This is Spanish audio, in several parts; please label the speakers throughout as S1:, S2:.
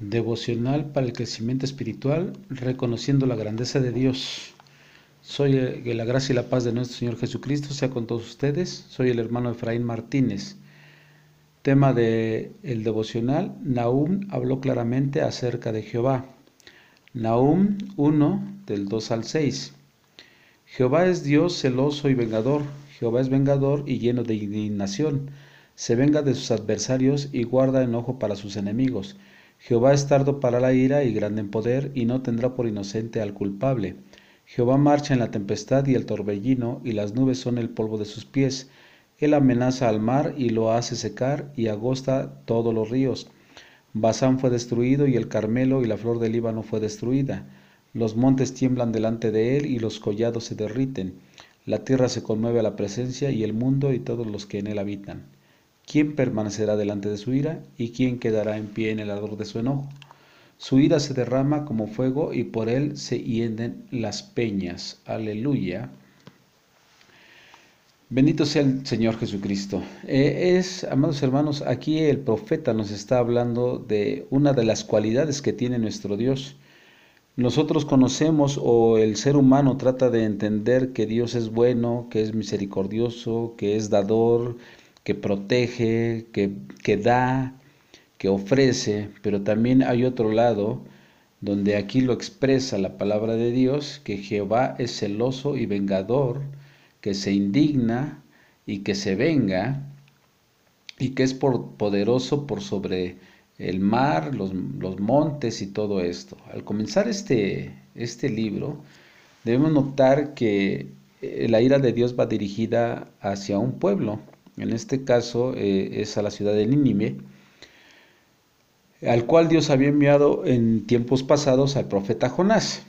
S1: Devocional para el crecimiento espiritual, reconociendo la grandeza de Dios. Soy que la gracia y la paz de nuestro Señor Jesucristo sea con todos ustedes. Soy el hermano Efraín Martínez. Tema de el devocional, Nahum habló claramente acerca de Jehová. Nahum 1 del 2 al 6. Jehová es Dios celoso y vengador. Jehová es vengador y lleno de indignación. Se venga de sus adversarios y guarda enojo para sus enemigos. Jehová es tardo para la ira y grande en poder, y no tendrá por inocente al culpable. Jehová marcha en la tempestad y el torbellino, y las nubes son el polvo de sus pies. Él amenaza al mar y lo hace secar, y agosta todos los ríos. Basán fue destruido, y el Carmelo y la flor del Líbano fue destruida. Los montes tiemblan delante de él, y los collados se derriten. La tierra se conmueve a la presencia, y el mundo y todos los que en él habitan. ¿Quién permanecerá delante de su ira y quién quedará en pie en el ardor de su enojo? Su ira se derrama como fuego y por él se hienden las peñas. Aleluya. Bendito sea el Señor Jesucristo. Eh, es, amados hermanos, aquí el profeta nos está hablando de una de las cualidades que tiene nuestro Dios. Nosotros conocemos o el ser humano trata de entender que Dios es bueno, que es misericordioso, que es dador, que protege, que, da, que ofrece, pero también hay otro lado donde aquí lo expresa la palabra de Dios, que Jehová es celoso y vengador, que se indigna y que se venga, y que es por, poderoso por sobre el mar, los, los, montes y todo esto. Al comenzar este, este libro, debemos notar que eh, la ira de Dios va dirigida hacia un pueblo, en este caso eh, es a la ciudad de Nínive, al cual Dios había enviado en tiempos pasados al profeta Jonás.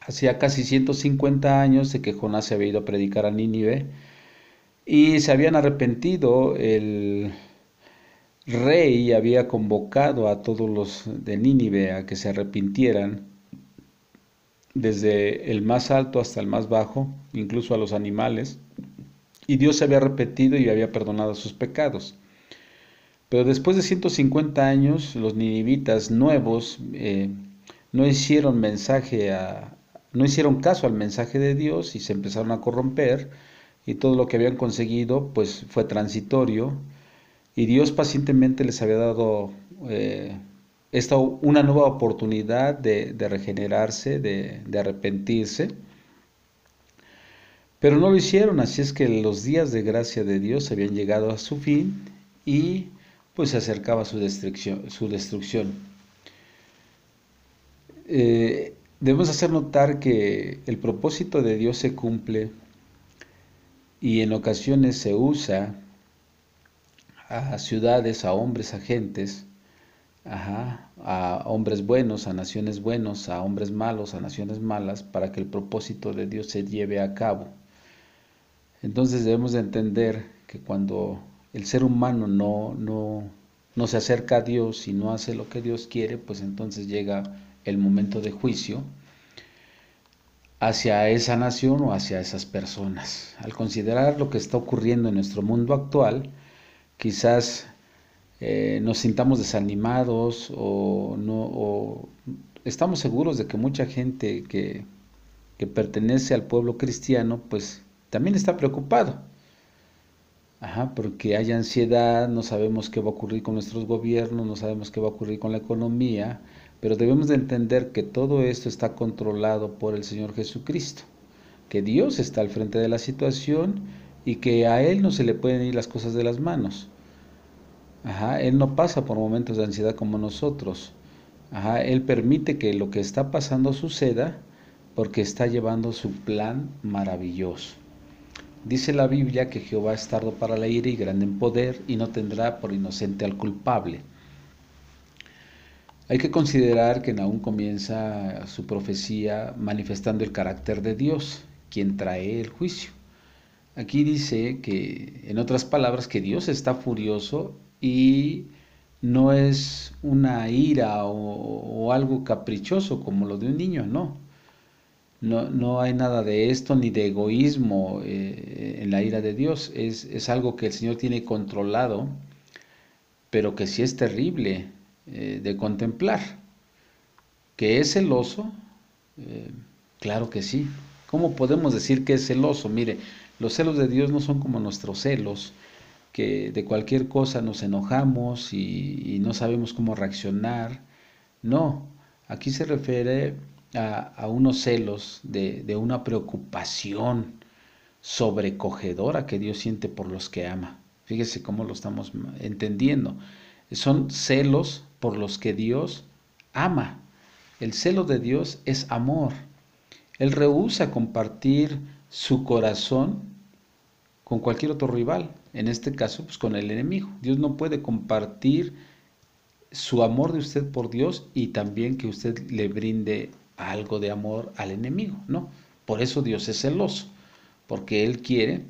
S1: Hacía casi 150 años de que Jonás se había ido a predicar a Nínive y se habían arrepentido, el rey había convocado a todos los de Nínive a que se arrepintieran, desde el más alto hasta el más bajo, incluso a los animales y Dios se había repetido y había perdonado sus pecados. Pero después de 150 años, los ninivitas nuevos eh, no hicieron mensaje a, no hicieron caso al mensaje de Dios y se empezaron a corromper y todo lo que habían conseguido pues fue transitorio y Dios pacientemente les había dado eh, esta, una nueva oportunidad de, regenerarse, de, de arrepentirse pero no lo hicieron, así es que los días de gracia de Dios habían llegado a su fin y pues se acercaba su destrucción. Su destrucción. Eh, debemos hacer notar que el propósito de Dios se cumple y en ocasiones se usa a ciudades, a hombres, a gentes, a hombres buenos, a naciones buenos, a hombres malos, a naciones malas, para que el propósito de Dios se lleve a cabo. Entonces debemos de entender que cuando el ser humano no, no, no se acerca a Dios y no hace lo que Dios quiere, pues entonces llega el momento de juicio hacia esa nación o hacia esas personas. Al considerar lo que está ocurriendo en nuestro mundo actual, quizás eh, nos sintamos desanimados o, no, estamos seguros de que mucha gente que, que pertenece al pueblo cristiano, pues también está preocupado. Ajá, porque hay ansiedad, no sabemos qué va a ocurrir con nuestros gobiernos, no sabemos qué va a ocurrir con la economía, pero debemos de entender que todo esto está controlado por el Señor Jesucristo, que Dios está al frente de la situación y que a Él no se le pueden ir las cosas de las manos. Ajá, Él no pasa por momentos de ansiedad como nosotros. Ajá, Él permite que lo que está pasando suceda porque está llevando su plan maravilloso. Dice la Biblia que Jehová es tardo para la ira y grande en poder y no tendrá por inocente al culpable. Hay que considerar que Nahum comienza su profecía manifestando el carácter de Dios, quien trae el juicio. Aquí dice que, en otras palabras, que Dios está furioso y no es una ira o, o algo caprichoso como lo de un niño, no no, no, hay nada de esto ni de egoísmo eh, en la ira de Dios. Es, es, algo que el Señor tiene controlado, pero que sí es terrible eh, de contemplar. ¿Que es celoso? Eh, claro que sí. ¿Cómo podemos decir que es celoso? Mire, los celos de Dios no son como nuestros celos, que de cualquier cosa nos enojamos y, no sabemos cómo reaccionar. No, aquí se refiere a, unos celos de, de, una preocupación sobrecogedora que Dios siente por los que ama. Fíjese cómo lo estamos entendiendo. Son celos por los que Dios ama. El celo de Dios es amor. Él rehúsa compartir su corazón con cualquier otro rival, en este caso pues con el enemigo. Dios no puede compartir su amor de usted por Dios y también que usted le brinde algo de amor al enemigo, ¿no? Por eso Dios es celoso, porque Él quiere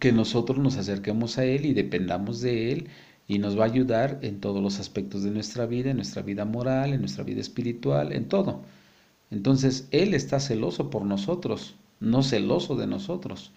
S1: que nosotros nos acerquemos a Él y dependamos de Él y nos va a ayudar en todos los aspectos de nuestra vida, en nuestra vida moral, en nuestra vida espiritual, en todo. Entonces, Él está celoso por nosotros, no celoso de nosotros.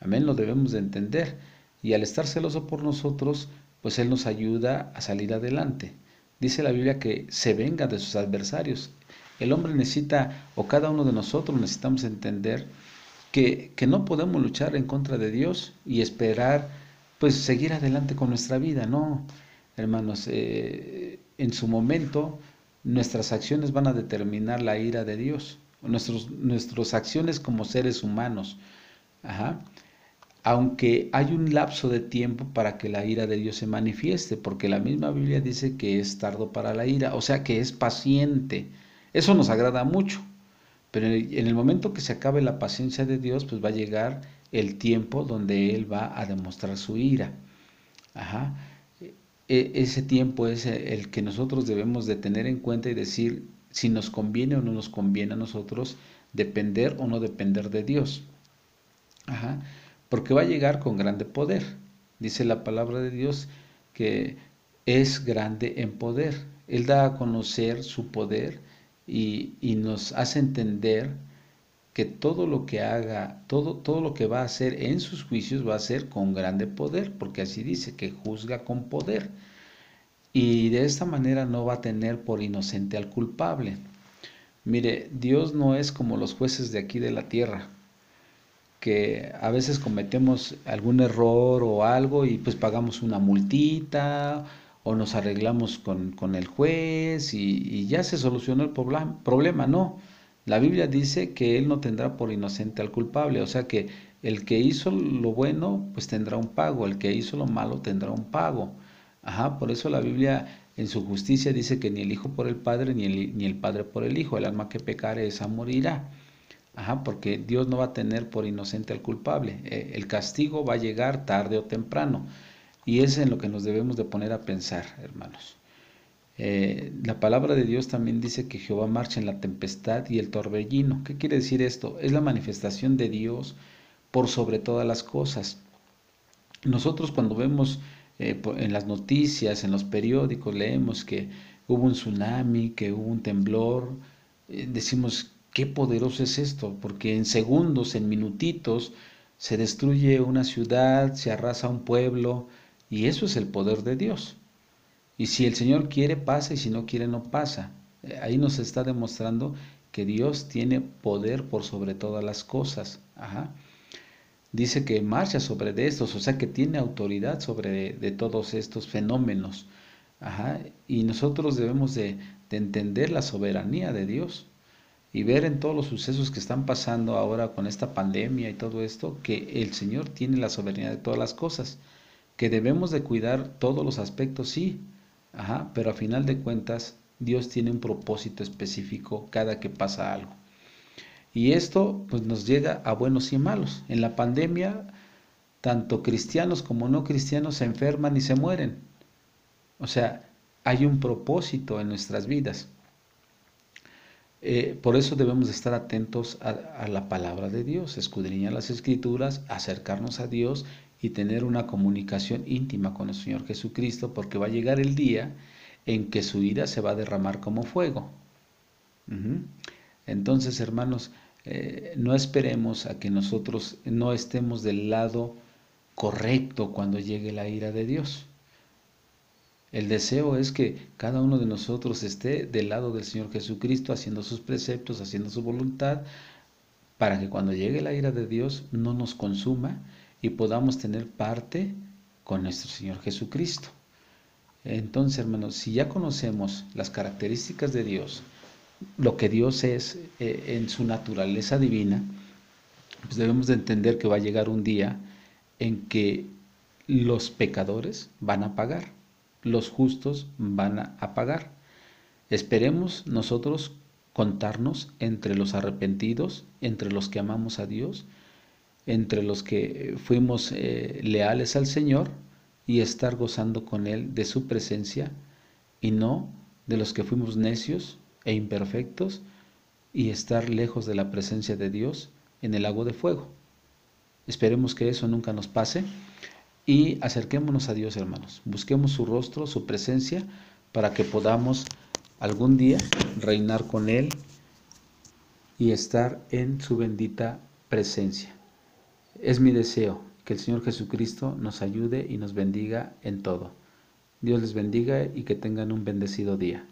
S1: Amén, lo debemos de entender. Y al estar celoso por nosotros, pues Él nos ayuda a salir adelante. Dice la Biblia que se venga de sus adversarios. El hombre necesita, o cada uno de nosotros necesitamos entender que, que no podemos luchar en contra de Dios y esperar, pues, seguir adelante con nuestra vida. No, hermanos, eh, en su momento nuestras acciones van a determinar la ira de Dios, nuestros, nuestras acciones como seres humanos. Aunque hay un lapso de tiempo para que la ira de Dios se manifieste, porque la misma Biblia dice que es tardo para la ira, o sea que es paciente. Eso nos agrada mucho, pero en el momento que se acabe la paciencia de Dios, pues va a llegar el tiempo donde Él va a demostrar su ira. Ajá. E, ese tiempo es el que nosotros debemos de tener en cuenta y decir si nos conviene o no nos conviene a nosotros depender o no depender de Dios. Ajá. Porque va a llegar con grande poder. Dice la palabra de Dios que es grande en poder. Él da a conocer su poder y, nos hace entender que todo lo que haga, todo, todo lo que va a hacer en sus juicios va a ser con grande poder, porque así dice, que juzga con poder. Y de esta manera no va a tener por inocente al culpable. Mire, Dios no es como los jueces de aquí de la tierra, que a veces cometemos algún error o algo y pues pagamos una multita o nos arreglamos con, el juez y, y, ya se solucionó el problema. No, la Biblia dice que Él no tendrá por inocente al culpable, o sea que el que hizo lo bueno, pues tendrá un pago, el que hizo lo malo tendrá un pago. Ajá, por eso la Biblia en su justicia dice que ni el Hijo por el Padre, ni el, ni el Padre por el Hijo, el alma que pecare esa morirá. Ajá, porque Dios no va a tener por inocente al culpable. Eh, el castigo va a llegar tarde o temprano. Y es en lo que nos debemos de poner a pensar, hermanos. Eh, la palabra de Dios también dice que Jehová marcha en la tempestad y el torbellino. ¿Qué quiere decir esto? Es la manifestación de Dios por sobre todas las cosas. Nosotros cuando vemos eh, en las noticias, en los periódicos, leemos que hubo un tsunami, que hubo un temblor, eh, decimos, qué poderoso es esto, porque en segundos, en minutitos, se destruye una ciudad, se arrasa un pueblo, y eso es el poder de Dios. Y si el Señor quiere, pasa, y si no quiere, no pasa. Eh, ahí nos está demostrando que Dios tiene poder por sobre todas las cosas. Dice que marcha sobre de estos, o sea que tiene autoridad sobre de, todos estos fenómenos. Y nosotros debemos de, de entender la soberanía de Dios y ver en todos los sucesos que están pasando ahora con esta pandemia y todo esto, que el Señor tiene la soberanía de todas las cosas, que debemos de cuidar todos los aspectos, sí, Ajá, pero a final de cuentas, Dios tiene un propósito específico cada que pasa algo. Y esto pues nos llega a buenos y malos. En la pandemia, tanto cristianos como no cristianos se enferman y se mueren. O sea, hay un propósito en nuestras vidas. Eh, por eso debemos estar atentos a, a, la palabra de Dios, escudriñar las escrituras, acercarnos a Dios y tener una comunicación íntima con el Señor Jesucristo, porque va a llegar el día en que su ira se va a derramar como fuego. Entonces, hermanos, eh, no esperemos a que nosotros no estemos del lado correcto cuando llegue la ira de Dios. El deseo es que cada uno de nosotros esté del lado del Señor Jesucristo, haciendo sus preceptos, haciendo su voluntad, para que cuando llegue la ira de Dios no nos consuma y podamos tener parte con nuestro Señor Jesucristo. Entonces, hermanos, si ya conocemos las características de Dios, lo que Dios es eh, en su naturaleza divina, pues debemos de entender que va a llegar un día en que los pecadores van a pagar, los justos van a pagar. Esperemos nosotros contarnos entre los arrepentidos, entre los que amamos a Dios, entre los que fuimos eh, leales al Señor y estar gozando con Él de su presencia y no de los que fuimos necios e imperfectos y estar lejos de la presencia de Dios en el lago de fuego. Esperemos que eso nunca nos pase y acerquémonos a Dios, hermanos. Busquemos su rostro, su presencia, para que podamos algún día reinar con Él y estar en su bendita presencia. Es mi deseo que el Señor Jesucristo nos ayude y nos bendiga en todo. Dios les bendiga y que tengan un bendecido día.